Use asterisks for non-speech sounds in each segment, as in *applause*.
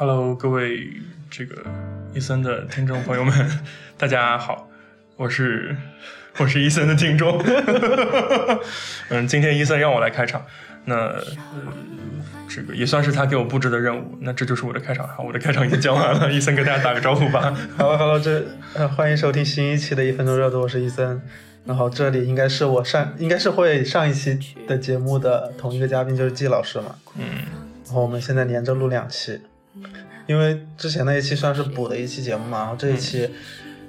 Hello，各位这个伊森的听众朋友们，大家好，我是我是伊森的听众。*laughs* 嗯，今天伊森让我来开场，那呃，这个也算是他给我布置的任务。那这就是我的开场，好，我的开场已经讲完了，伊森跟大家打个招呼吧。Hello，Hello，这呃欢迎收听新一期的一分钟热度，我是伊森。然后这里应该是我上应该是会上一期的节目的同一个嘉宾，就是季老师嘛。嗯，然后我们现在连着录两期，因为之前那一期算是补的一期节目嘛，然后这一期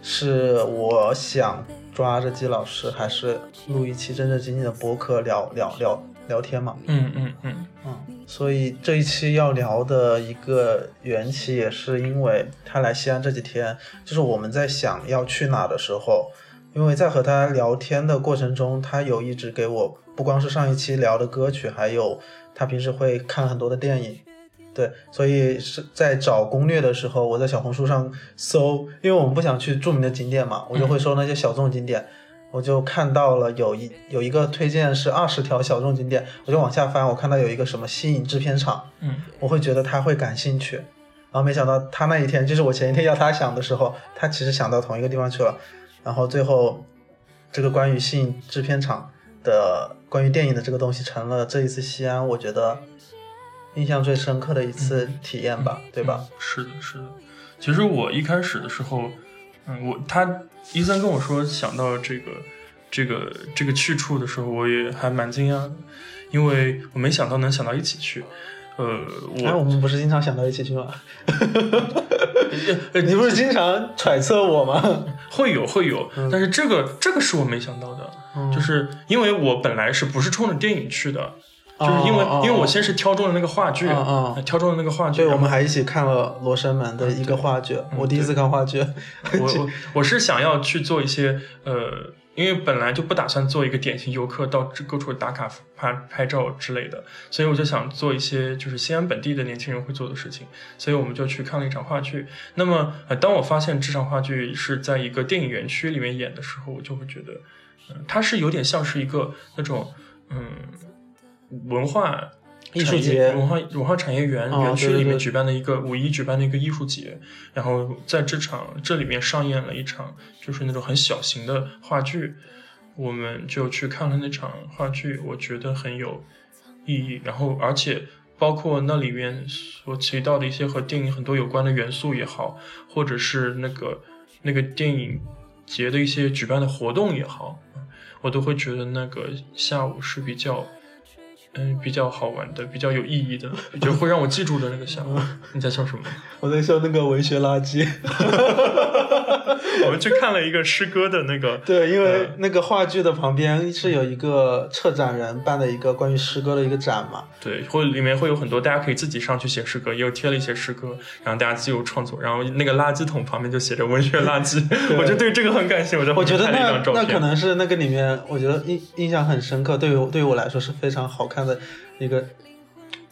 是我想抓着季老师，还是录一期正正经经的播客聊聊聊聊天嘛。嗯嗯嗯嗯，所以这一期要聊的一个缘起，也是因为他来西安这几天，就是我们在想要去哪的时候，因为在和他聊天的过程中，他有一直给我不光是上一期聊的歌曲，还有他平时会看很多的电影。对，所以是在找攻略的时候，我在小红书上搜，因为我们不想去著名的景点嘛，我就会搜那些小众景点。我就看到了有一有一个推荐是二十条小众景点，我就往下翻，我看到有一个什么吸引制片厂，嗯我会觉得他会感兴趣，然后没想到他那一天就是我前一天要他想的时候，他其实想到同一个地方去了，然后最后这个关于吸引制片厂的关于电影的这个东西成了这一次西安我觉得印象最深刻的一次体验吧，对吧？嗯是的，是的。其实我一开始的时候，嗯，我他伊森跟我说想到这个这个这个去处的时候，我也还蛮惊讶的，因为我没想到能想到一起去。呃，哎，我我们不是经常想到一起去吗？呃 *laughs* 你不是经常揣测我吗？会 *laughs* 有会有，嗯但是这个这个是我没想到的，就是因为我本来是不是冲着电影去的，就是因为、因为我先是挑中了那个话剧，哦哦挑中了那个话剧，对，我们还一起看了《罗生门》的一个话剧，我第一次看话剧。我我 *laughs* 我是想要去做一些呃，因为本来就不打算做一个典型游客到这各处打卡拍拍照之类的，所以我就想做一些就是西安本地的年轻人会做的事情，所以我们就去看了一场话剧。那么呃，当我发现这场话剧是在一个电影园区里面演的时候，我就会觉得，嗯、它是有点像是一个那种嗯文化。艺术节文化文化产业园哦园区里面举办的一个五一举办的一个艺术节，然后在这场这里面上演了一场就是那种很小型的话剧，我们就去看了那场话剧，我觉得很有意义。然后而且包括那里面所提到的一些和电影很多有关的元素也好，或者是那个那个电影节的一些举办的活动也好，我都会觉得那个下午是比较。嗯，比较好玩的，比较有意义的，就会让我记住的那个项目。你在笑什么？*laughs* 我在笑那个文学垃圾。*laughs* 我们去看了一个诗歌的那个，对，因为呃那个话剧的旁边是有一个策展人办的一个关于诗歌的一个展嘛。对，或里面会有很多大家可以自己上去写诗歌，也有贴了一些诗歌，然后大家自由创作。然后那个垃圾桶旁边就写着“文学垃圾”，我就对这个很感兴趣，我觉得那。那可能是那个里面，我觉得印印象很深刻，对于对于我来说是非常好看的一个，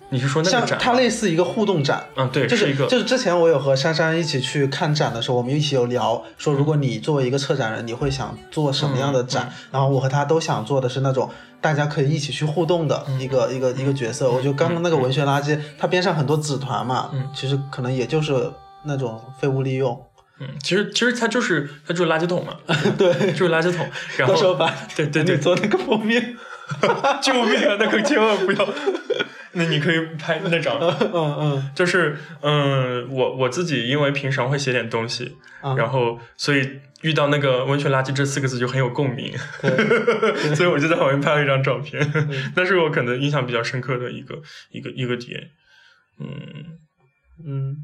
你是说那像个展吗？它类似一个互动展。嗯，对，就是一个，就是之前我有和珊珊一起去看展的时候，我们一起有聊说，如果你作为一个策展人，你会想做什么样的展？然后我和他都想做的是那种大家可以一起去互动的一个、一个一个角色。我觉得刚刚那个文学垃圾，它边上很多纸团嘛，嗯其实可能也就是那种废物利用。嗯，其实其实它就是它就是垃圾桶嘛，*laughs* 对，就是垃圾桶。然后到时候把对对对你，做那个封面，*laughs* 救命啊！那可千万不要。*laughs* 那你可以拍那张，嗯嗯。就是嗯，我我自己因为平常会写点东西，啊，然后所以遇到那个“温泉垃圾”这四个字就很有共鸣，*laughs* 对。所以我就在旁边拍了一张照片，那是我可能印象比较深刻的一个一个一个点，嗯，嗯。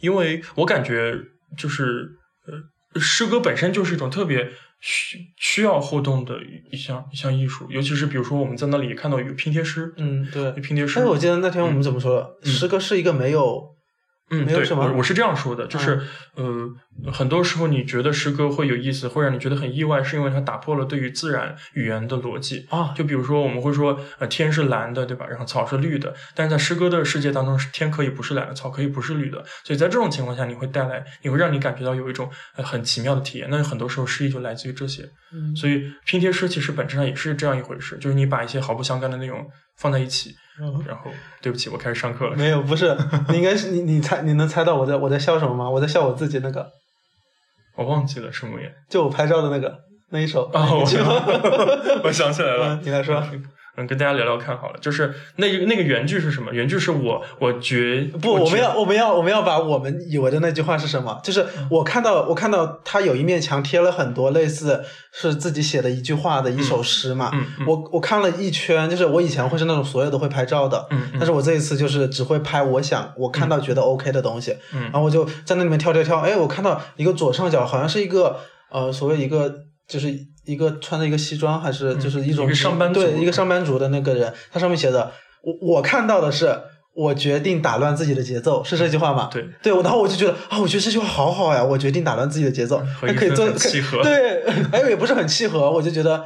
因为我感觉就是呃，诗歌本身就是一种特别需需要互动的一项一项艺术，尤其是比如说我们在那里看到有拼贴诗，嗯对。拼贴诗，但是我记得那天我们怎么说的？嗯诗歌是一个没有嗯，对，没有什么嗯我我是这样说的，就是、呃，很多时候你觉得诗歌会有意思，会让你觉得很意外，是因为它打破了对于自然语言的逻辑。啊，就比如说，我们会说，呃，天是蓝的，对吧？然后草是绿的，但是在诗歌的世界当中，天可以不是蓝的，草可以不是绿的。所以在这种情况下，你会带来，你会让你感觉到有一种呃很奇妙的体验。那很多时候诗意就来自于这些。嗯所以拼贴诗其实本质上也是这样一回事，就是你把一些毫不相干的内容放在一起，嗯然后对不起，我开始上课了。没有，不是，你应该是你你猜你能猜到我在我在笑什么吗？我在笑我自己那个，我忘记了什么呀？就我拍照的那个那一首。哦，我 *laughs* 想起来了嗯，你来说。*laughs* 嗯，跟大家聊聊看好了，就是那个那个原句是什么？原句是我我觉不，我们要我们要我们要把我们以为的那句话是什么？就是我看到我看到他有一面墙贴了很多类似是自己写的一句话的一首诗嘛。嗯嗯我我看了一圈，就是我以前会是那种所有都会拍照的，嗯嗯但是我这一次就是只会拍我想我看到觉得 OK 的东西，嗯然后我就在那里面跳跳跳，哎，我看到一个左上角好像是一个呃所谓一个就是一个穿着一个西装还是就是一种、上班族对一个上班族的那个人，他上面写的我我看到的是。我决定打乱自己的节奏，是这句话吗？对对，然后我就觉得啊，我觉得这句话好好呀，我决定打乱自己的节奏，那可以做契合 *laughs* 对，还有也不是很契合，我就觉得，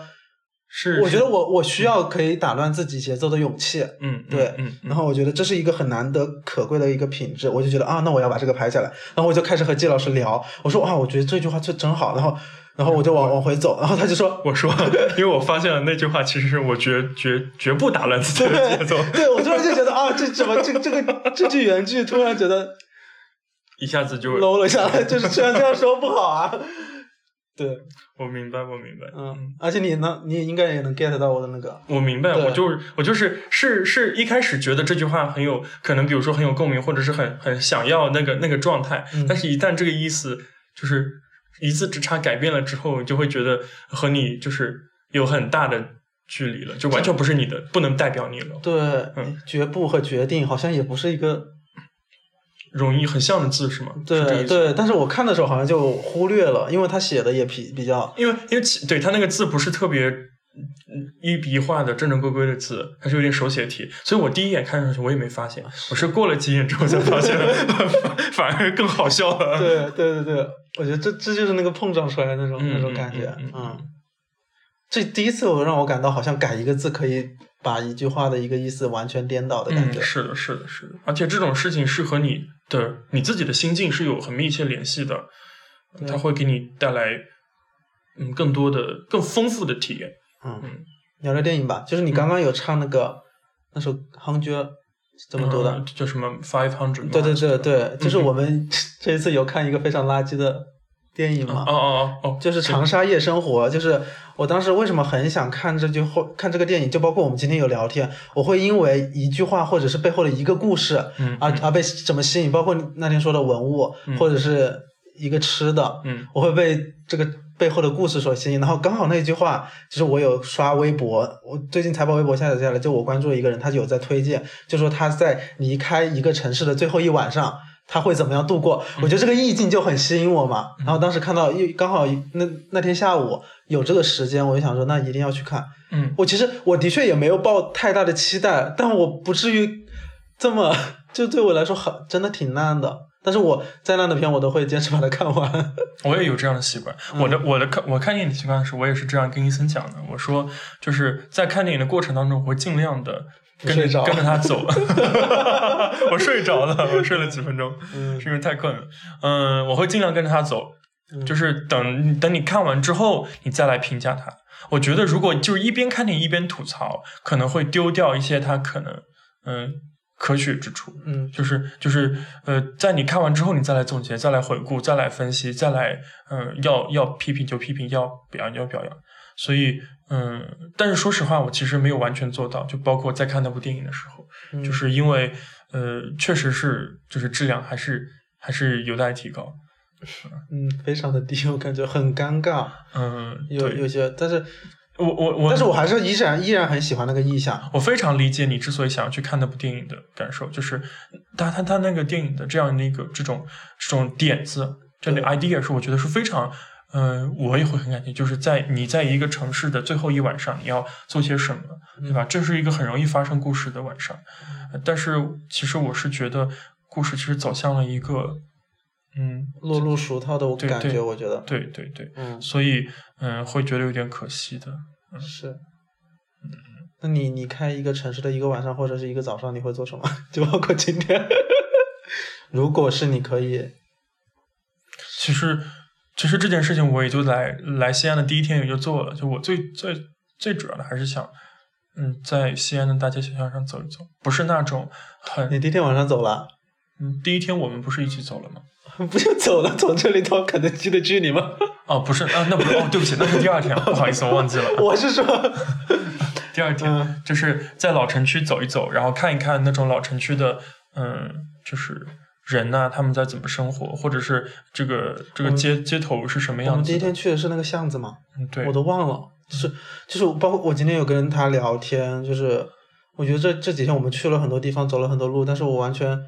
是，我觉得我我需要可以打乱自己节奏的勇气。嗯，嗯对嗯，嗯然后我觉得这是一个很难得可贵的一个品质，我就觉得啊，那我要把这个拍下来。然后我就开始和季老师聊，我说啊，我觉得这句话这真好。然后，然后我就往往回走，然后他就说，我说，因为我发现了那句话其实是我绝绝绝不打乱自己的节奏，对我突然就觉得啊，这怎么这这个这句原句突然觉得一下子就 low 了下来，就是虽然这样说不好啊。对，我明白，我明白，嗯，而且你能，你应该也能 get 到我的那个，我明白，我就是我就是是是一开始觉得这句话很有可能，比如说很有共鸣，或者是很很想要那个那个状态，嗯。但是一旦这个意思就是一字之差改变了之后，你就会觉得和你就是有很大的距离了，就完全不是你的，不能代表你了。对，嗯。绝不和决定好像也不是一个容易很像的字是吗？对对，但是我看的时候好像就忽略了，因为他写的也比比较，因为因为其对他那个字不是特别嗯一笔一画的正正规规的字，它是有点手写体，所以我第一眼看上去我也没发现，我是过了几眼之后才发现，反 *laughs* 反而更好笑了。对对对对，我觉得这这就是那个碰撞出来的那种、嗯那种感觉，嗯嗯嗯。这第一次我让我感到好像改一个字可以把一句话的一个意思完全颠倒的感觉，嗯，是的，是的，是的，而且这种事情是和你的你自己的心境是有很密切联系的，它会给你带来嗯更多的、更丰富的体验。嗯。嗯。聊聊电影吧，就是你刚刚有唱那个、那首《Hundred》是这么读的，嗯叫什么 Five Hundred？对对对对，就是嗯我们 *laughs* 这一次有看一个非常垃圾的电影嘛，哦哦哦哦，就是《长沙夜生活》，就是我当时为什么很想看这句话，看这个电影，就包括我们今天有聊天，我会因为一句话或者是背后的一个故事，嗯而而被怎么吸引，包括那天说的文物，嗯或者是一个吃的，嗯我会被这个背后的故事所吸引。然后刚好那句话，就是我有刷微博，我最近才把微博下载下来，就我关注了一个人，他有在推荐，就说他在离开一个城市的最后一晚上。他会怎么样度过？我觉得这个意境就很吸引我嘛。然后当时看到一刚好那那天下午有这个时间，我就想说那一定要去看。嗯我其实我的确也没有抱太大的期待，但我不至于这么 *laughs* 就对我来说很真的挺烂的。但是我再烂的片我都会坚持把它看完。*laughs* 我也有这样的习惯。嗯我的我的看我看电影的习惯是，我也是这样跟医生讲的。我说，就是在看电影的过程当中，我会尽量的跟着着跟着他走。*laughs* *laughs* 我睡着了，我睡了几分钟，嗯是因为太困了。嗯，我会尽量跟着他走，嗯就是等等你看完之后，你再来评价他。我觉得如果就是一边看电影一边吐槽，可能会丢掉一些他可能嗯可取之处。嗯就是就是呃，在你看完之后，你再来总结，再来回顾，再来分析，再来嗯、呃要要批评就批评，要表扬就表扬。所以嗯、但是说实话，我其实没有完全做到，就包括在看那部电影的时候，嗯就是因为呃，确实是就是质量还是还是有待提高。嗯非常的低，我感觉很尴尬。嗯，有有，些，但是我我我，但是我还是依然依然很喜欢那个意象。我非常理解你之所以想要去看那部电影的感受，就是他他他那个电影的这样的一个这种这种点子，这样的 idea 是我觉得是非常，嗯、我也会很感兴趣，就是在你在一个城市的最后一晚上，你要做些什么，对吧？这是一个很容易发生故事的晚上，呃但是其实我是觉得故事其实走向了一个，嗯，落入俗套的感觉，我觉得，对对对，嗯，所以嗯、会觉得有点可惜的。是。那你你开一个城市的一个晚上或者是一个早上，你会做什么？*laughs* 就包括今天，*laughs* 如果是你可以，其实，其实这件事情我也就来来西安的第一天也就做了。就我最最最主要的还是想，嗯，在西安的大街小巷上走一走，不是那种很你第一天晚上走了？嗯，第一天我们不是一起走了吗？*laughs* 不就走了，从这里到肯德基的距离吗？哦，不是啊，那不是哦，对不起，那是第二天，不好意思，我忘记了。*laughs* 我是说，第二天、嗯就是在老城区走一走，然后看一看那种老城区的，嗯，就是人呐、他们在怎么生活，或者是这个这个街、街头是什么样我们第一。天去的是那个巷子嘛，嗯，对，我都忘了，就是就是包括我今天有跟他聊天，就是我觉得这这几天我们去了很多地方，走了很多路，但是我完全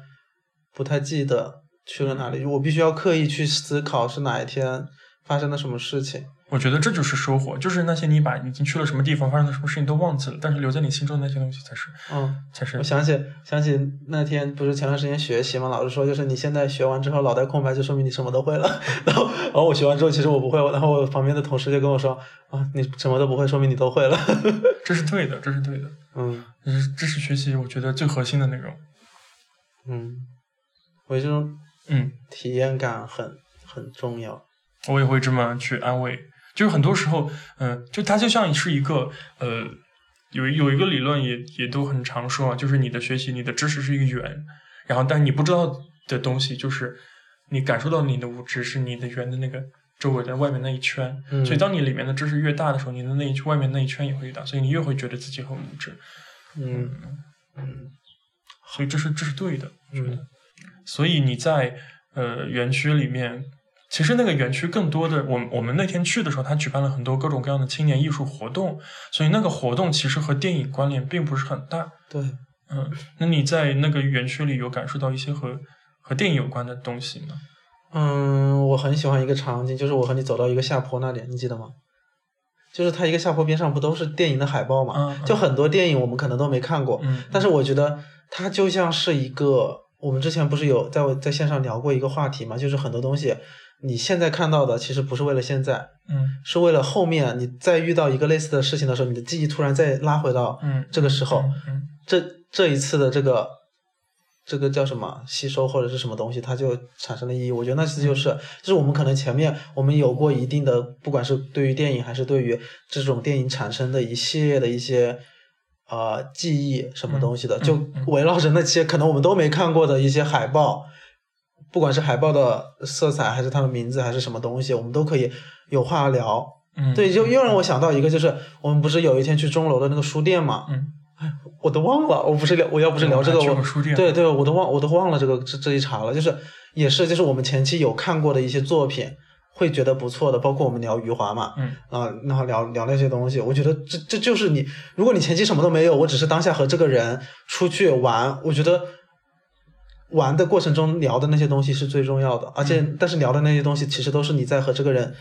不太记得去了哪里，我必须要刻意去思考是哪一天发生了什么事情。我觉得这就是收获，就是那些你把已经去了什么地方发生了什么事情都忘记了，但是留在你心中的那些东西才是嗯，才是我想起想起那天不是前段时间学习嘛，老师说就是你现在学完之后脑袋空白，就说明你什么都会了。*laughs* 然后然后我学完之后其实我不会，然后我旁边的同事就跟我说啊，你什么都不会，说明你都会了。*laughs* 这是对的，这是对的，嗯这是这是学习我觉得最核心的内容。嗯，我觉得这种嗯，体验感很很重要。我也会这么去安慰。就是很多时候，嗯、就它就像是一个呃，有有一个理论也也都很常说啊，就是你的学习、你的知识是一个圆，然后但是你不知道的东西，就是你感受到你的无知是你的圆的那个周围的外面那一圈。嗯所以当你里面的知识越大的时候，你的那一圈外面那一圈也会越大，所以你越会觉得自己很无知。嗯嗯所以这是这是对的，我觉得。嗯所以你在呃园区里面，其实那个园区更多的，我们我们那天去的时候，他举办了很多各种各样的青年艺术活动，所以那个活动其实和电影关联并不是很大。对，嗯，那你在那个园区里有感受到一些和和电影有关的东西吗？嗯，我很喜欢一个场景，就是我和你走到一个下坡那里，你记得吗？就是它一个下坡边上不都是电影的海报嘛？嗯就很多电影我们可能都没看过，嗯，但是我觉得它就像是一个，我们之前不是有在我在线上聊过一个话题嘛，就是很多东西你现在看到的其实不是为了现在，嗯是为了后面你再遇到一个类似的事情的时候，你的记忆突然再拉回到嗯，这个时候，嗯这这一次的这个这个叫什么吸收或者是什么东西，它就产生了意义。我觉得那次就是，就是我们可能前面我们有过一定的，不管是对于电影还是对于这种电影产生的一系列的一些呃记忆什么东西的，嗯就嗯围绕着那些可能我们都没看过的一些海报。不管是海报的色彩，还是它的名字，还是什么东西，我们都可以有话聊。嗯，对，就又让我想到一个，就是我们不是有一天去钟楼的那个书店嘛，嗯，我都忘了，我不是聊，我要不是聊这个，我书店对对，我都忘，我都忘了这个这这一茬了。就是也是，就是我们前期有看过的一些作品，会觉得不错的，包括我们聊余华嘛，嗯啊，然后聊聊那些东西，我觉得这这就是你，如果你前期什么都没有，我只是当下和这个人出去玩，我觉得。玩的过程中聊的那些东西是最重要的，而且、嗯。但是聊的那些东西其实都是你在和这个人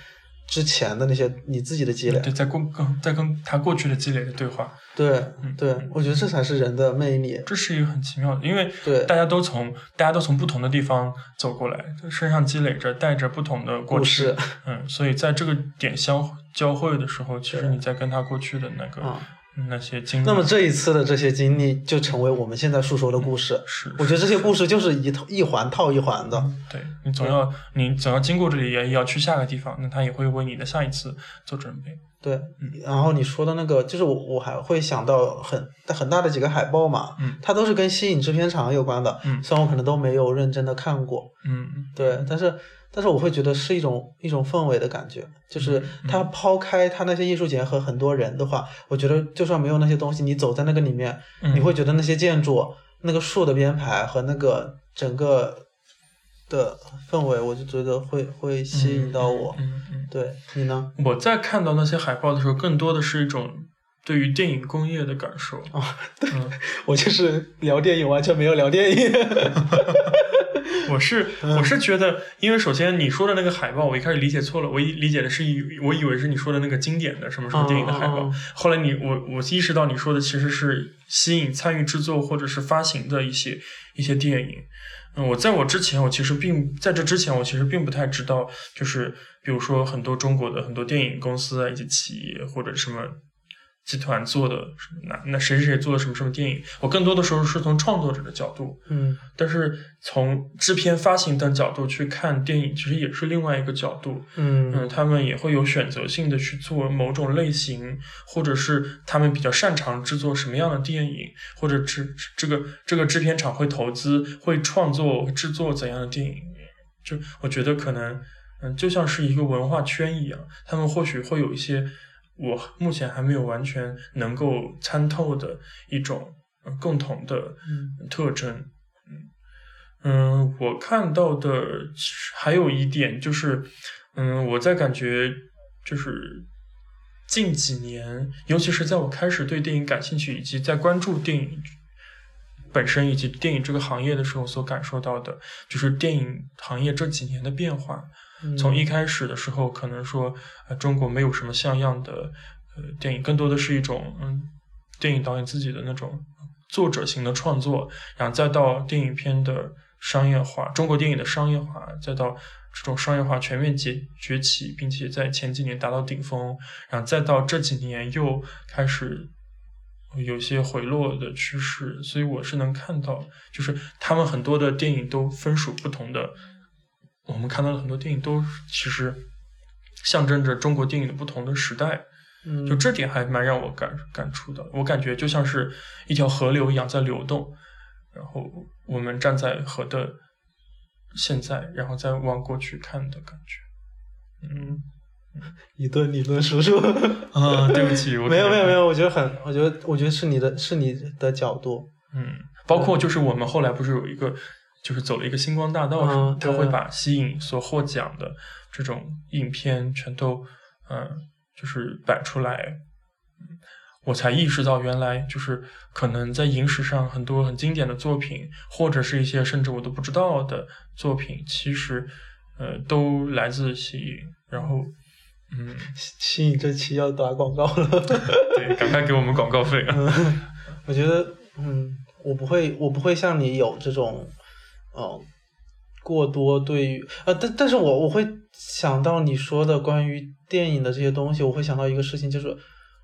之前的那些你自己的积累。对，在过跟在跟他过去的积累的对话，对嗯。对，我觉得这才是人的魅力。这是一个很奇妙的，因为对。大家都从大家都从不同的地方走过来，身上积累着带着不同的过去。故事，嗯，所以在这个点相交汇的时候，其实你在跟他过去的那个、啊那些经历，那么这一次的这些经历，就成为我们现在述说的故事。是我觉得这些故事就是一套一环套一环的。对你总要你总要经过这里，也要去下个地方，那他也会为你的下一次做准备。对，然后你说的那个，就是我我还会想到很很大的几个海报嘛，嗯它都是跟吸引制片厂有关的。嗯虽然我可能都没有认真的看过，嗯，对，但是但是我会觉得是一种一种氛围的感觉，就是嗯它抛开它那些艺术节和很多人的话，我觉得就算没有那些东西，你走在那个里面，嗯你会觉得那些建筑、那个树的编排和那个整个的氛围，我就觉得会会吸引到我。嗯嗯嗯对你呢？我在看到那些海报的时候，更多的是一种对于电影工业的感受。哦嗯，我就是聊电影，完全没有聊电影。*laughs* 我是我是觉得，因为首先你说的那个海报，我一开始理解错了，我一理解的是以我以为是你说的那个经典的什么什么电影的海报，后来你我我意识到你说的其实是吸引参与制作或者是发行的一些一些电影。嗯，我在我之前，我其实并在这之前，我其实并不太知道，就是比如说很多中国的很多电影公司啊，以及企业或者什么集团做的那那谁谁谁做的什么什么电影，我更多的时候是从创作者的角度，嗯但是从制片、发行等角度去看电影，其实也是另外一个角度。嗯，嗯他们也会有选择性的去做某种类型，或者是他们比较擅长制作什么样的电影，或者制这个这个制片厂会投资、会创作、制作怎样的电影。就我觉得可能，嗯，就像是一个文化圈一样，他们或许会有一些我目前还没有完全能够参透的一种、呃共同的嗯特征。嗯嗯，我看到的还有一点就是，嗯，我在感觉就是近几年，尤其是在我开始对电影感兴趣，以及在关注电影本身以及电影这个行业的时候所感受到的，就是电影行业这几年的变化。从一开始的时候，可能说呃中国没有什么像样的呃电影，更多的是一种嗯电影导演自己的那种作者型的创作，然后再到电影片的商业化，中国电影的商业化，再到这种商业化全面崛崛起，并且在前几年达到顶峰，然后再到这几年又开始有些回落的趋势，所以我是能看到，就是他们很多的电影都分属不同的，我们看到的很多电影都其实象征着中国电影的不同的时代，嗯就这点还蛮让我感感触的。我感觉就像是一条河流一样在流动，然后我们站在河的现在，然后再往过去看的感觉。嗯一顿理论输出。*laughs* 啊，对不起，我 *laughs* 没有没有没有，我觉得很，我觉得我觉得是你的是你的角度。嗯，包括就是我们后来不是有一个，就是走了一个星光大道他会把吸引所获奖的这种影片全都，嗯、就是摆出来，嗯我才意识到原来就是可能在影史上很多很经典的作品，或者是一些甚至我都不知道的作品，其实，呃，都来自吸引，然后。嗯，吸引这期要打广告了。*laughs* 对，赶快给我们广告费啊！*laughs* 嗯，我觉得，嗯，我不会，我不会像你有这种，呃，过多对于，呃，但但是我我会想到你说的关于电影的这些东西，我会想到一个事情，就是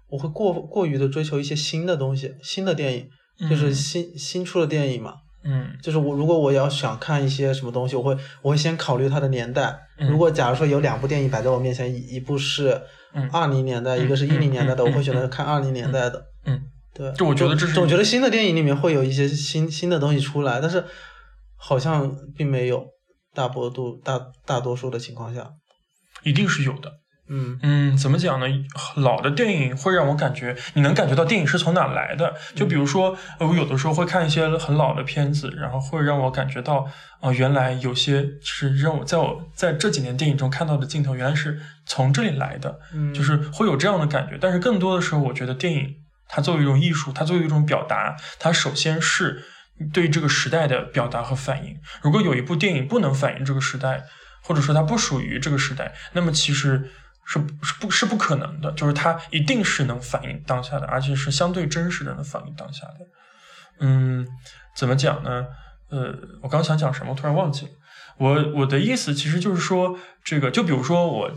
我会过过于的追求一些新的东西，新的电影，就是嗯新新出的电影嘛。嗯。就是我如果我要想看一些什么东西，我会我会先考虑它的年代。嗯。如果假如说有两部电影摆在我面前，一一部是嗯。二零年代，嗯。一个是一零年代的，嗯。我会选择看二零年代的。嗯，对，就我觉得这是总觉得新的电影里面会有一些新新的东西出来，但是好像并没有大波度大大多数的情况下，一定是有的。嗯嗯，怎么讲呢？老的电影会让我感觉，你能感觉到电影是从哪来的。就比如说，呃我有的时候会看一些很老的片子，然后会让我感觉到，啊、原来有些是让我在我在这几年电影中看到的镜头，原来是从这里来的，嗯，就是会有这样的感觉。但是更多的时候，我觉得电影它作为一种艺术，它作为一种表达，它首先是对这个时代的表达和反应。如果有一部电影不能反映这个时代，或者说它不属于这个时代，那么其实是是不是不可能的，就是它一定是能反映当下的，而且是相对真实的能反映当下的。嗯，怎么讲呢？呃，我刚想讲什么，突然忘记了。我我的意思其实就是说，这个就比如说我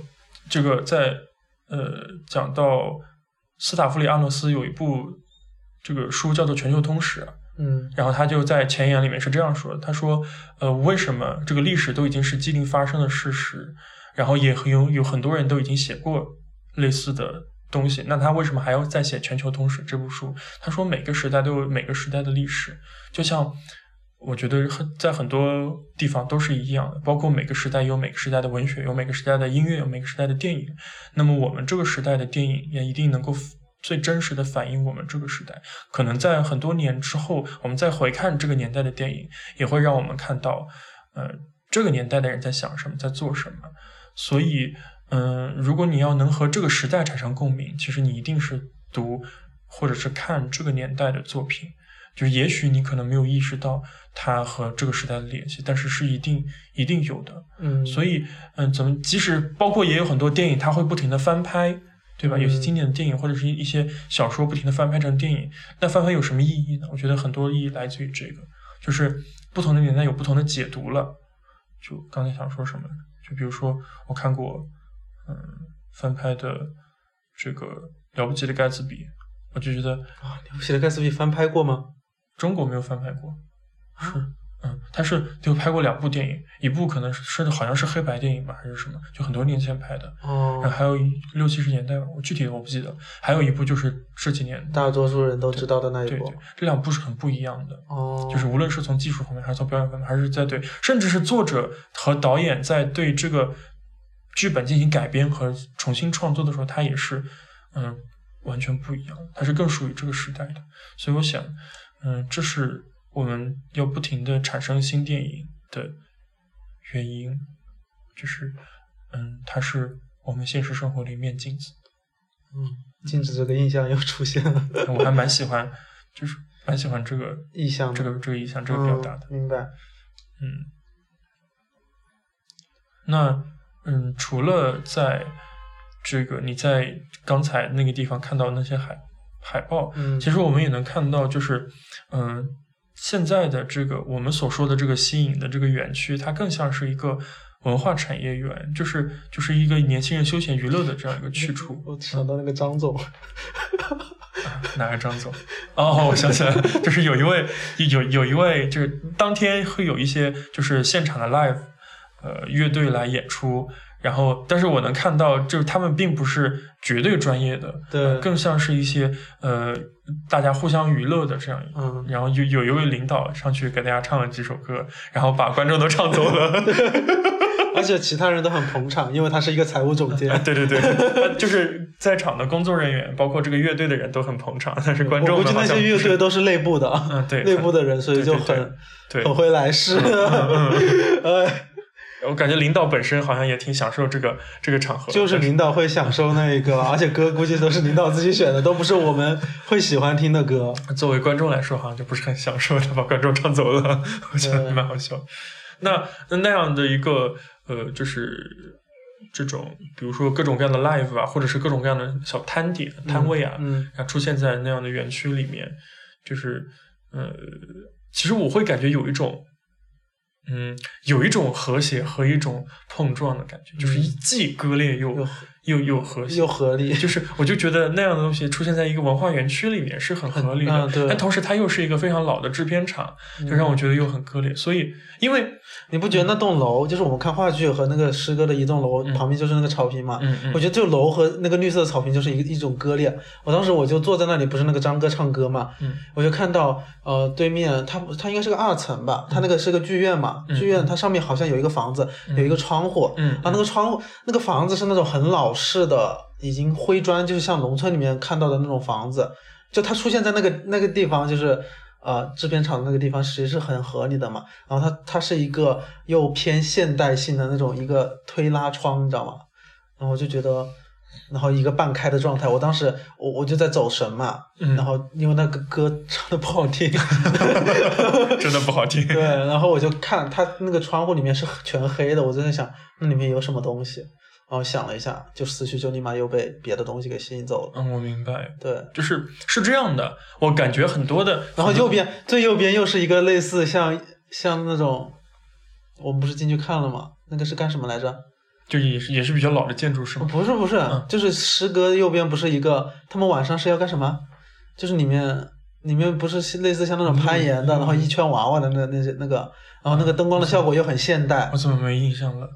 这个在呃讲到斯塔夫里阿诺斯有一部这个书叫做《全球通史》，嗯然后他就在前言里面是这样说的：他说，呃，为什么这个历史都已经是既定发生的事实，然后也很有有很多人都已经写过类似的东西，那他为什么还要再写《全球通史》这部书？他说每个时代都有每个时代的历史，就像我觉得很在很多地方都是一样的，包括每个时代有每个时代的文学，有每个时代的音乐，有每个时代的电影。那么我们这个时代的电影也一定能够最真实的反映我们这个时代。可能在很多年之后，我们再回看这个年代的电影，也会让我们看到，呃，这个年代的人在想什么，在做什么。所以，嗯、如果你要能和这个时代产生共鸣，其实你一定是读或者是看这个年代的作品。就是也许你可能没有意识到它和这个时代的联系，但是是一定一定有的。嗯，所以，嗯，怎么即使包括也有很多电影，它会不停的翻拍，对吧？嗯有些经典的电影或者是一些小说不停的翻拍成电影，那翻拍有什么意义呢？我觉得很多意义来自于这个，就是不同的年代有不同的解读了。就刚才想说什么，就比如说我看过，嗯，翻拍的这个《了不起的盖茨比》，我就觉得啊，《了不起的盖茨比》翻拍过吗？中国没有翻拍过，啊是，嗯，他是就拍过两部电影，一部可能是是好像是黑白电影吧，还是什么，就很多年前拍的，然后哦，还有一六七十年代吧，我具体的我不记得，还有一部就是这几年，大多数人都知道的那一部对对。，这两部是很不一样的，哦，就是无论是从技术方面，还是从表演方面，还是在对，甚至是作者和导演在对这个剧本进行改编和重新创作的时候，他也是嗯完全不一样他，是更属于这个时代的。所以我想，嗯，这是我们要不停的产生新电影的原因，就是嗯，它是我们现实生活的一面镜子。嗯，镜子这个印象又出现了，我还蛮喜欢，就是蛮喜欢这个 *laughs* 意象这个这个意象这个表达的。嗯明白。嗯，那嗯，除了在这个你在刚才那个地方看到那些海海报，嗯，其实我们也能看到，就是嗯，现在的这个我们所说的这个新颖的这个园区，它更像是一个文化产业园，就是就是一个年轻人休闲娱乐的这样一个去处。我想到那个张总，*laughs* 哪个张总？哦，我想起来了，就是有一位有有一位，就是当天会有一些就是现场的 live，呃，乐队来演出。然后，但是我能看到，就是他们并不是绝对专业的，对呃更像是一些呃大家互相娱乐的这样一个。嗯，然后有有一位领导上去给大家唱了几首歌，然后把观众都唱走了。*laughs* 而且其他人都很捧场，因为他是一个财务总监。*laughs* 对对对，*laughs* 就是在场的工作人员，包括这个乐队的人都很捧场，但是观众我估计那些乐队都是内部的，嗯对内部的人，所以就对对很对很会来事。哎，我感觉领导本身好像也挺享受这个这个场合，就是领导会享受那个，而且歌估计都是领导自己选的，都不是我们会喜欢听的歌。作为观众来说，好像就不是很享受，他把观众唱走了，*laughs* 我觉得对蛮好笑。那那那样的一个呃，就是这种，比如说各种各样的 live 啊，或者是各种各样的小摊点、摊位啊，嗯然后出现在那样的园区里面，就是呃，其实我会感觉有一种。嗯，有一种和谐和一种碰撞的感觉，就是嗯。既割裂又又又合，又合理，就是我就觉得那样的东西出现在一个文化园区里面是很合理的，嗯对。但同时它又是一个非常老的制片厂，就让我觉得又很割裂。所以，因为你不觉得那栋楼就是我们看话剧和那个诗歌的一栋楼、嗯。旁边就是那个草坪嘛？我觉得这楼和那个绿色的草坪就是一个一种割裂。我当时我就坐在那里，不是那个张哥唱歌嘛，嗯。我就看到呃对面他他应该是个二层吧，他那个是个剧院嘛，嗯剧院它上面好像有一个房子，有一个窗户，嗯。啊那个窗户那个房子是那种很老式的，已经灰砖，就是像农村里面看到的那种房子，就它出现在那个那个地方，就是呃制片厂那个地方，其实是很合理的嘛。然后它它是一个又偏现代性的那种一个推拉窗，你知道吗？然后我就觉得，然后一个半开的状态，我当时我我就在走神嘛，嗯然后因为那个歌唱的不好听，*laughs* 真的不好听。对，然后我就看它那个窗户里面是全黑的，我就在想那里面有什么东西，然后想了一下，就思绪就立马又被别的东西给吸引走了。嗯，我明白，对，就是是这样的。我感觉很多的，然后右边最右边又是一个类似像像那种，我们不是进去看了吗？那个是干什么来着？就也是也是比较老的建筑是吗？不是不是，嗯就是诗歌右边不是一个，他们晚上是要干什么？就是里面里面不是类似像那种攀岩的，嗯然后一圈娃娃的那那些那个，然后那个灯光的效果又很现代我，怎么没印象了？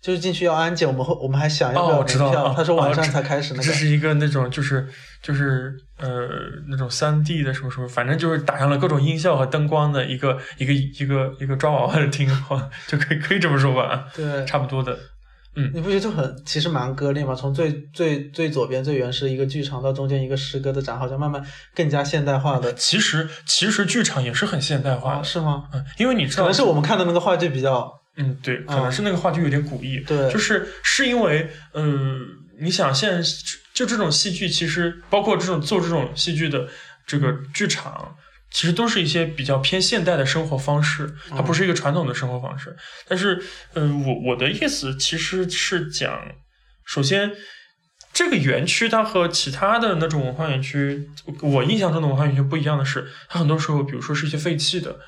就是进去要安检，我们会我们还想要不哦，要。门票，他说晚上哦才开始那个，这是一个那种就是就是呃那种三 D 的什么什么，反正就是打上了各种音效和灯光的一个一个一个一个抓娃娃的厅，*laughs* 就可以可以这么说吧，对，差不多的。嗯你不觉得就很其实蛮割裂吗？从最最最左边最原始一个剧场到中间一个诗歌的展，好像慢慢更加现代化的，其实其实剧场也是很现代化是吗？嗯，因为你知道可能是我们看的那个话剧比较，嗯，对，可能是那个话剧有点古意，对就是是因为，嗯、你想现在就这种戏剧，其实包括这种做这种戏剧的这个剧场，其实都是一些比较偏现代的生活方式，它不是一个传统的生活方式。但是，嗯、我我的意思其实是讲，首先。这个园区它和其他的那种文化园区，我印象中的文化园区不一样的是，它很多时候，比如说是一些废弃的，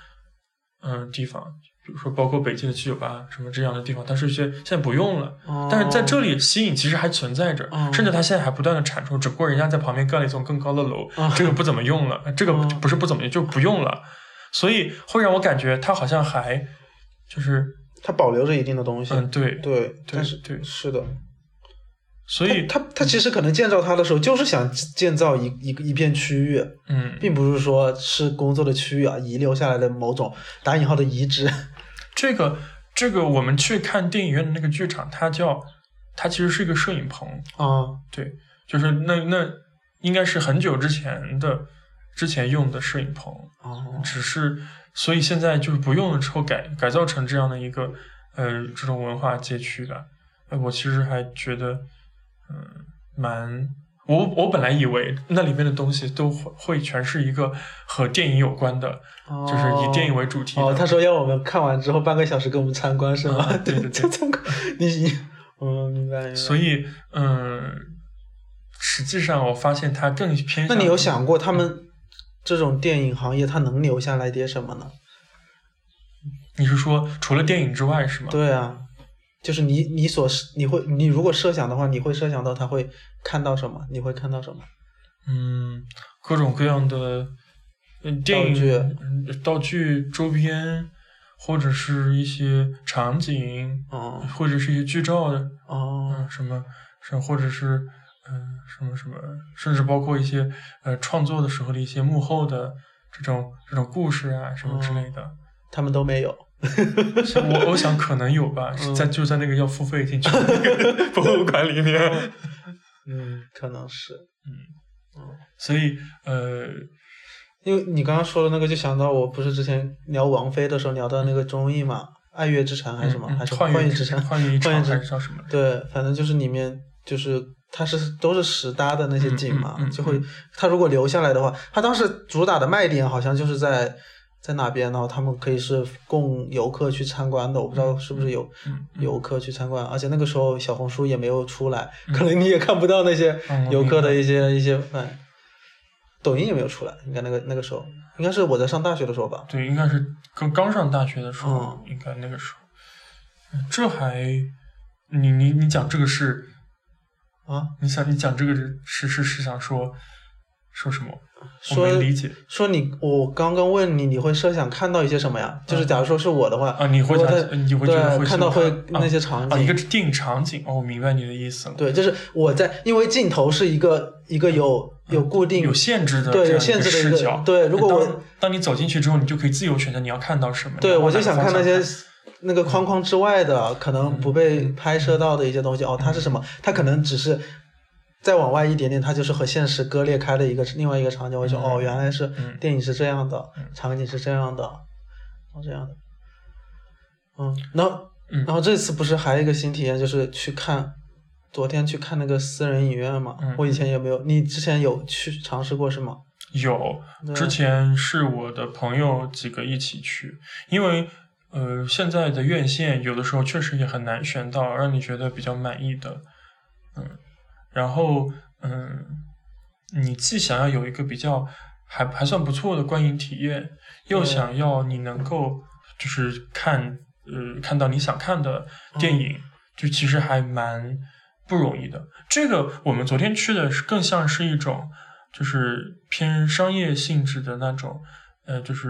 嗯地方，比如说包括北京的七九八什么这样的地方，它是一些现在不用了，哦但是在这里吸引其实还存在着，哦甚至它现在还不断的产出，只不过人家在旁边盖了一栋更高的楼，哦这个不怎么用了，这个哦不是不怎么用，就不用了，所以会让我感觉它好像还就是它保留着一定的东西。嗯对对，但是对是的，所以他他其实可能建造它的时候，就是想建造一一个一片区域，嗯并不是说是工作的区域啊，遗留下来的某种打引号的遗址。这个这个我们去看电影院的那个剧场，它叫它其实是一个摄影棚，啊，对，就是那那应该是很久之前的之前用的摄影棚，哦，只是所以现在就是不用了之后改改造成这样的一个呃这种文化街区吧。呃我其实还觉得嗯、蛮。我我本来以为那里面的东西都会会全是一个和电影有关的，就是以电影为主题的。哦，他说要我们看完之后半个小时给我们参观是吗？啊对对对 *laughs* 参观。你你，嗯，明白明白。所以，嗯，实际上我发现他更偏向。那你有想过他们这种电影行业，他能留下来点什么呢？你是说除了电影之外是吗？对啊，就是你你所你会你如果设想的话，你会设想到他会看到什么？你会看到什么？嗯，各种各样的嗯电影道具嗯道具周边，或者是一些场景，哦或者是一些剧照的，哦嗯，什么什么或者是嗯什么什么，甚至包括一些呃创作的时候的一些幕后的这种这种故事啊什么之类的。他们都没有。我我想可能有吧，嗯在就在那个要付费进去的那个 *laughs* 博物馆里面。嗯，可能是嗯所以呃，因为你刚刚说的那个，就想到我不是之前聊王菲的时候聊到那个综艺嘛，《爱乐之城》还是什么？还是《幻乐之城》？幻乐之还是叫什么？对，反正就是里面就是它是都是实搭的那些景嘛，就会嗯它如果留下来的话，它当时主打的卖点好像就是在在哪边，然后他们可以是供游客去参观的，我不知道是不是有游客去参观，而且那个时候小红书也没有出来，可能你也看不到那些嗯游客的一些一些哎，抖音也没有出来，应该那个那个时候应该是我在上大学的时候吧，对，应该是刚刚上大学的时候，嗯。应该那个时候。嗯这还，你你你讲这个是，啊，你想你讲这个是是是是想说说什么？我说没理解说你，我刚刚问你，你会设想看到一些什么呀？就是假如说是我的话，啊！你会想你会觉得会对看到会那些场啊，一景个电影场景哦，我明白你的意思了。对，就是我在，因为镜头是一个一个有有固定有限制的对有限制的视角。对如果我当当你走进去之后，你就可以自由选择你要看到什么。对，我就想看那些那个框框之外的，可能不被拍摄到的一些东西。哦，它是什么？它可能只是再往外一点点，它就是和现实割裂开的一个另外一个场景。我就嗯哦，原来是嗯电影是这样的嗯，场景是这样的，哦这样的。嗯，然后嗯然后这次不是还有一个新体验，就是去看。昨天去看那个私人影院嘛，嗯我以前也没有，你之前有去尝试过是吗？有，之前是我的朋友几个一起去，因为呃现在的院线有的时候确实也很难选到让你觉得比较满意的，嗯，然后嗯，你既想要有一个比较还还算不错的观影体验，又想要你能够就是看呃看到你想看的电影，就其实还蛮不容易的。这个我们昨天去的是更像是一种就是偏商业性质的那种，呃，就是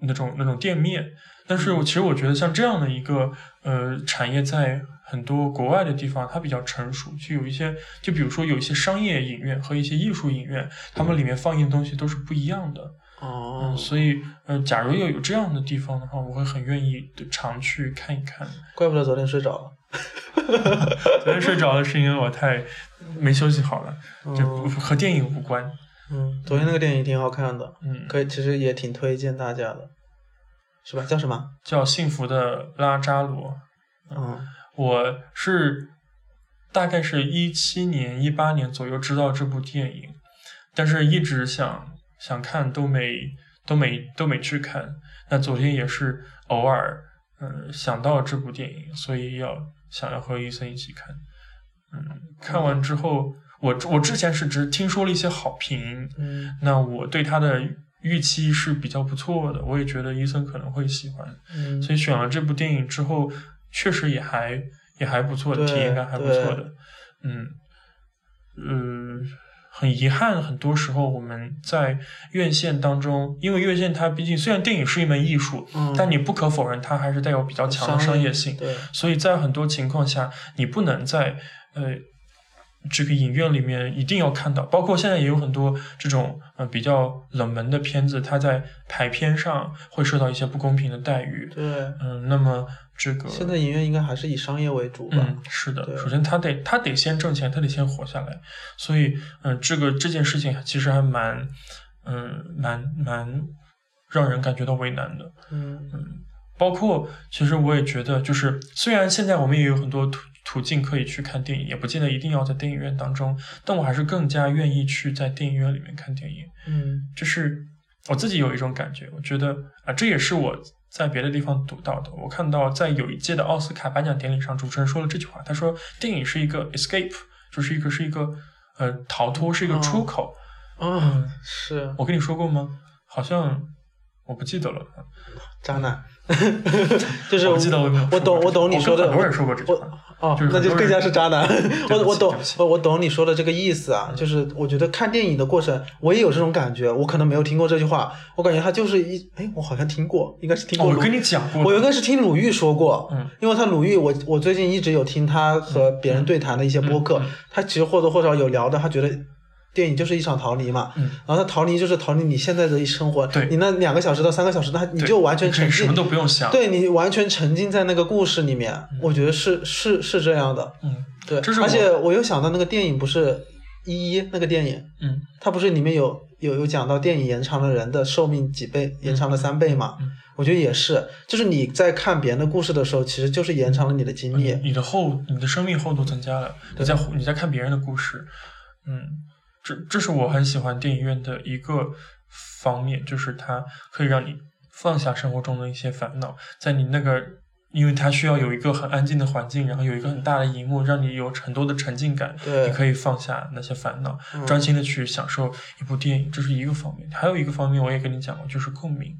那种那种店面。但是我其实我觉得像这样的一个呃产业，在很多国外的地方，它比较成熟，就有一些，就比如说有一些商业影院和一些艺术影院，他们里面放映的东西都是不一样的。哦嗯，所以呃，假如要有这样的地方的话，我会很愿意的常去看一看。怪不得昨天睡着了。*laughs* 昨天睡着了是因为我太没休息好了，就和电影无关。嗯，昨天那个电影挺好看的，嗯，可以，其实也挺推荐大家的，是吧？叫什么？叫《幸福的拉扎罗》。嗯我是大概是一七年、一八年左右知道这部电影，但是一直想想看都没都没都没去看。那昨天也是偶尔嗯、呃想到这部电影，所以要想要和伊森一起看。嗯，看完之后，我我之前是只听说了一些好评，嗯那我对他的预期是比较不错的，我也觉得伊森可能会喜欢，嗯，所以选了这部电影之后，确实也还也还不错，对体验感还不错的，嗯，呃，很遗憾，很多时候我们在院线当中，因为院线它毕竟虽然电影是一门艺术，嗯。但你不可否认它还是带有比较强的商业性，对，所以在很多情况下，你不能在呃这个影院里面一定要看到，包括现在也有很多这种呃比较冷门的片子，它在排片上会受到一些不公平的待遇。对，嗯，那么这个现在影院应该还是以商业为主吧？嗯，是的，首先他得他得先挣钱，他得先活下来，所以嗯、这个这件事情其实还蛮嗯蛮蛮让人感觉到为难的。嗯包括其实我也觉得，就是虽然现在我们也有很多途途径可以去看电影，也不见得一定要在电影院当中，但我还是更加愿意去在电影院里面看电影。嗯就是我自己有一种感觉，我觉得啊，这也是我在别的地方读到的。我看到在有一届的奥斯卡颁奖典礼上，主持人说了这句话，他说电影是一个 escape，就是一个是一个呃逃脱，是一个出口。啊，是我跟你说过吗？好像我不记得了。渣男，*laughs* 就是我记得我我懂我懂你说的，很多人说过这句话。哦那就更加是渣男。我我懂我我懂你说的这个意思啊，就是我觉得看电影的过程，我也有这种感觉。我可能没有听过这句话，我感觉他就是一，哎，我好像听过，应该是听哦，过鲁。我跟你讲过，我应该是听鲁豫说过，嗯，因为他鲁豫，我我最近一直有听他和别人对谈的一些播客，嗯嗯他其实或多或少有聊的，他觉得电影就是一场逃离嘛，嗯然后他逃离就是逃离你现在的一生活，对你那两个小时到三个小时，那你就完全沉浸，什么都不用想。，对你完全沉浸在那个故事里面，我觉得是是是这样的，嗯对，而且我又想到那个电影不是一一那个电影，嗯它不是里面有有有讲到电影延长了人的寿命几倍，延长了三倍嘛？嗯我觉得也是，就是你在看别人的故事的时候，其实就是延长了你的经历。你的厚，你的生命厚度增加了。你在你在看别人的故事，嗯，这这是我很喜欢电影院的一个方面，就是它可以让你放下生活中的一些烦恼，在你那个，因为它需要有一个很安静的环境，然后有一个很大的荧幕，让你有很多的沉浸感，对你可以放下那些烦恼，嗯专心的去享受一部电影，这是一个方面。还有一个方面，我也跟你讲过，就是共鸣。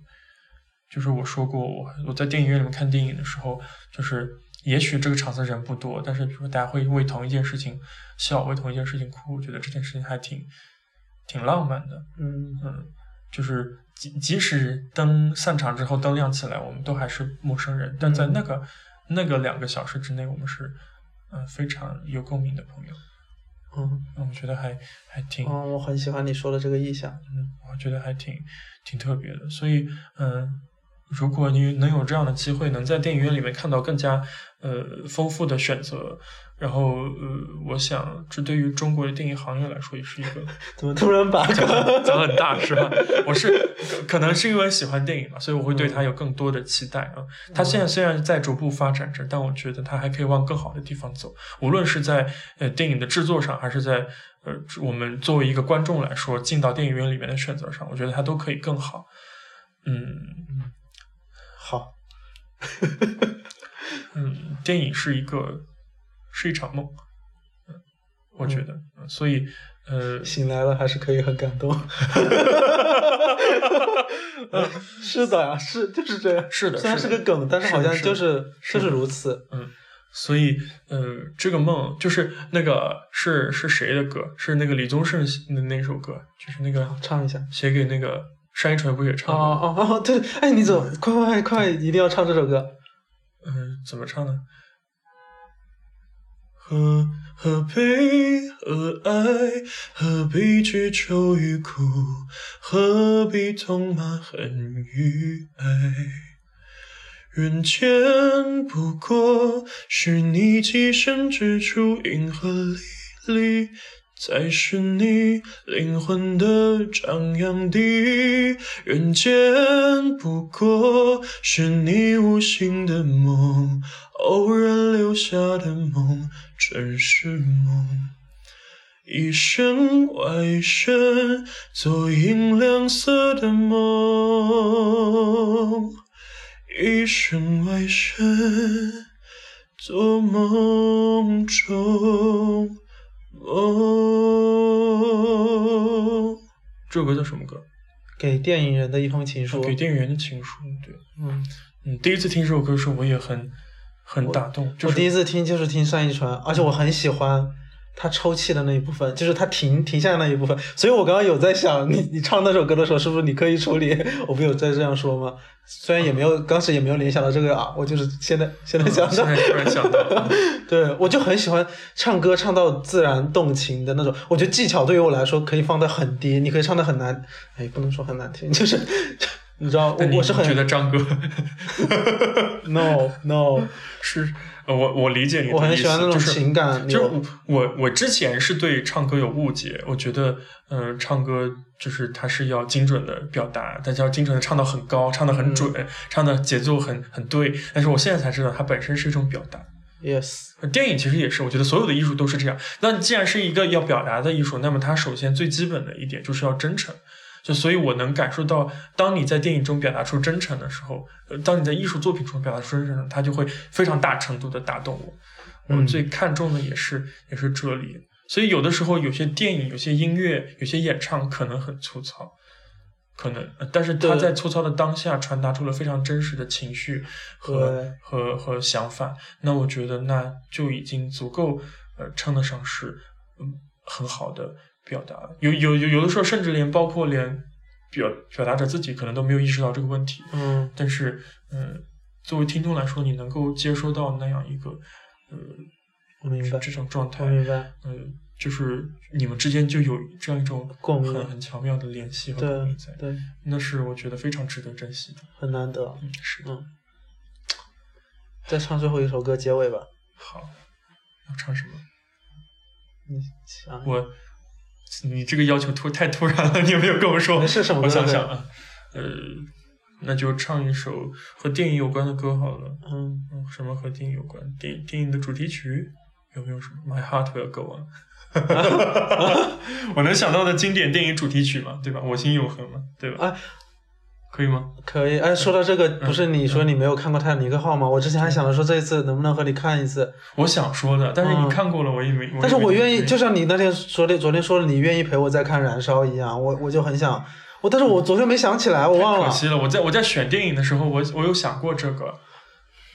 就是我说过，我我在电影院里面看电影的时候，就是也许这个场子人不多，但是比如说大家会为同一件事情笑，为同一件事情哭，我觉得这件事情还挺挺浪漫的。嗯嗯，就是即即使灯散场之后灯亮起来，我们都还是陌生人，但在那个、那个两个小时之内，我们是嗯、呃非常有共鸣的朋友。嗯嗯，我觉得还还挺嗯，我很喜欢你说的这个意象。嗯，我觉得还挺挺特别的。所以，嗯，如果你能有这样的机会，能在电影院里面看到更加呃丰富的选择，然后呃，我想这对于中国的电影行业来说也是一个 *laughs* 怎么突然把讲讲很大是吧？我是可可能是因为喜欢电影嘛，所以我会对它有更多的期待啊。它现在虽然在逐步发展着，但我觉得它还可以往更好的地方走。无论是在呃电影的制作上，还是在呃我们作为一个观众来说进到电影院里面的选择上，我觉得它都可以更好。嗯好，嗯，电影是一个是一场梦，嗯，我觉得，嗯所以呃，醒来了还是可以很感动。*laughs* 嗯是的呀，是就是这样。是的，虽然是个梗，但是好像就是就是如此。嗯所以，呃，这个梦就是那个是是谁的歌？是那个李宗盛的那首歌，就是那个唱一下。写给那个单依纯不也唱哦的？哦哦，对，哎，你怎么快快快快，一定要唱这首歌。嗯、怎么唱呢？何何悲何爱？何必去求与苦？何必痛骂恨与爱？人间不过是你寄身之处，银河里，才是你灵魂的张扬地。人间不过是你无心的梦，偶然留下的梦，真是梦。一生外身，做银亮色的梦。一生外身，做梦中梦。这首歌叫什么歌？给电影人的一封情书。给电影人的情书，对，嗯，嗯，第一次听这首歌的时候，我也很很打动，就是我第一次听就是听单依纯，而且我很喜欢他抽泣的那一部分，就是他停停下来那一部分。所以我刚刚有在想，你你唱那首歌的时候，是不是你刻意处理？*laughs* 我不有在这样说吗？虽然也没有，当时也没有联想到这个啊，我就是现在现在想到，现在突然想到，*laughs* 对我就很喜欢唱歌唱到自然动情的那种。我觉得技巧对于我来说可以放得很低，你可以唱得很难，哎，不能说很难听，就是你知道，我是很觉得张哥 *laughs* no no，是，呃我我理解你的意思，我很喜欢那种就是情感就是流我我我之前是对唱歌有误解，我觉得嗯、呃唱歌就是它是要精准的表达，但是要精准的唱到很高，唱的很准，嗯唱的节奏很很对。但是我现在才知道，它本身是一种表达。yes，电影其实也是，我觉得所有的艺术都是这样。那既然是一个要表达的艺术，那么它首先最基本的一点就是要真诚。就所以，我能感受到，当你在电影中表达出真诚的时候，呃当你在艺术作品中表达出真诚，它就会非常大程度的打动我。我嗯最看重的也是也是这里。所以有的时候，有些电影、有些音乐、有些演唱可能很粗糙，可能，呃但是他在粗糙的当下传达出了非常真实的情绪和和和想法。那我觉得那就已经足够，呃，称得上是嗯很好的表达。有有有有的时候，甚至连包括连表表达者自己可能都没有意识到这个问题。嗯但是，嗯，作为听众来说，你能够接收到那样一个，呃，我明白这种状态我，明白，呃，就是你们之间就有这样一种共鸣很很巧妙的联系和共对鸣在，对，那是我觉得非常值得珍惜的。很难得。嗯，是的。嗯，再唱最后一首歌结尾吧。好，要唱什么？你想我，你这个要求突太突然了，你有没有跟我说？我想想啊，呃，那就唱一首和电影有关的歌好了。嗯，嗯，什么和电影有关？电电影的主题曲有没有什么？My Heart Will Go On。*laughs* *laughs* 我能想到的经典电影主题曲嘛，对吧？我心永恒嘛，对吧？啊可以吗？可以。哎，说到这个，嗯不是你说你没有看过《泰坦尼克号》吗？我之前还想着说这一次能不能和你看一次，我想说的，但是你嗯看过了，我也没，但是我愿意，就就像你那天昨天昨天说的，你愿意陪我再看《燃烧》一样，我我就很想，我但是我昨天没想起来，我忘了。可惜了。我在我在选电影的时候，我我有想过这个。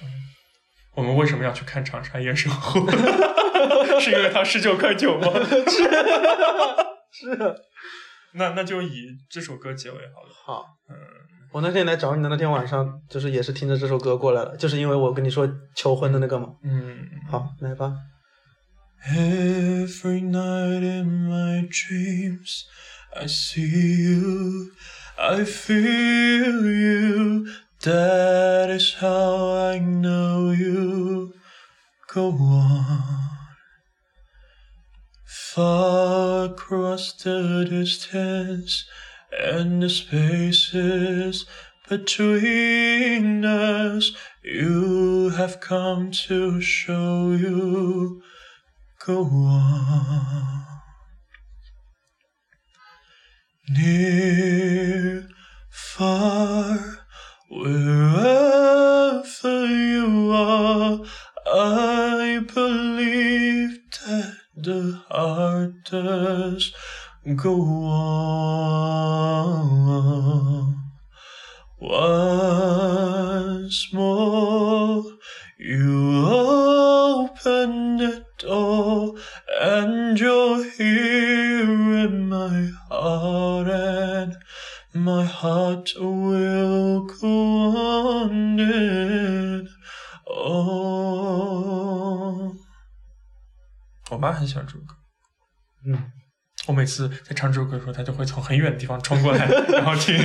嗯我们为什么要去看长沙夜生活？*laughs* 是因为它十九块九吗？*laughs* *laughs* 是。那那就以这首歌结尾好了。好，嗯，我那天来找你的那天晚上，就是也是听着这首歌过来了，就是因为我跟你说求婚的那个嘛。嗯，好，来吧。 Every night in my dreams, I see you, I feel you. That is how I know you. Go on. Far across the distance and the spaces between us, you have come to show you. Go on. Near, far, wherever you are, I believe that the heart does go on. Once more, you open the door, and you're here in my heart, and my heart will go on and on. 我妈很喜欢这首歌。 嗯，我每次在唱这首歌的时候，他就会从很远的地方冲过来，*laughs* 然后听。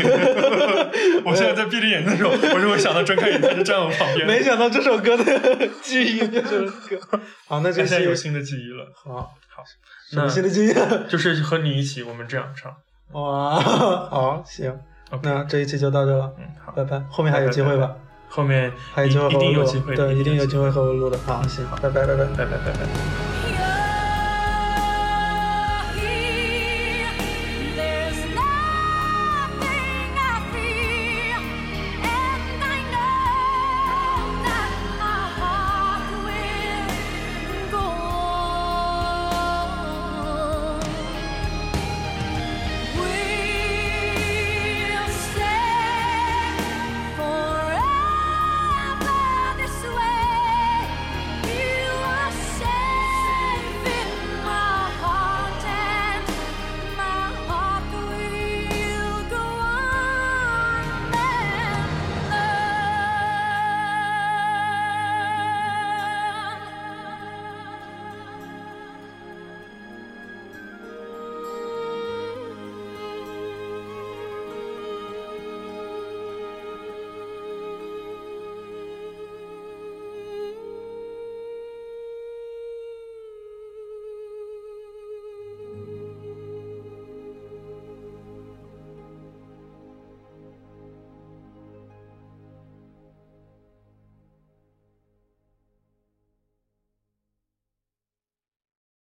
我现在在闭着眼睛的时候，我就会想到睁开眼，他就站我旁边。没想到这首歌的记忆变成歌。好，那这现在有新的记忆了。好，好，什么那新的记忆？*laughs* 就是和你一起，我们这样唱。哇，好，行那这一期就到这了，嗯，好，拜拜。后面还有机会吧？后面还有机会一定有机会，对，一定有机会。和我录的。好，行，好拜拜，拜拜。拜拜拜拜。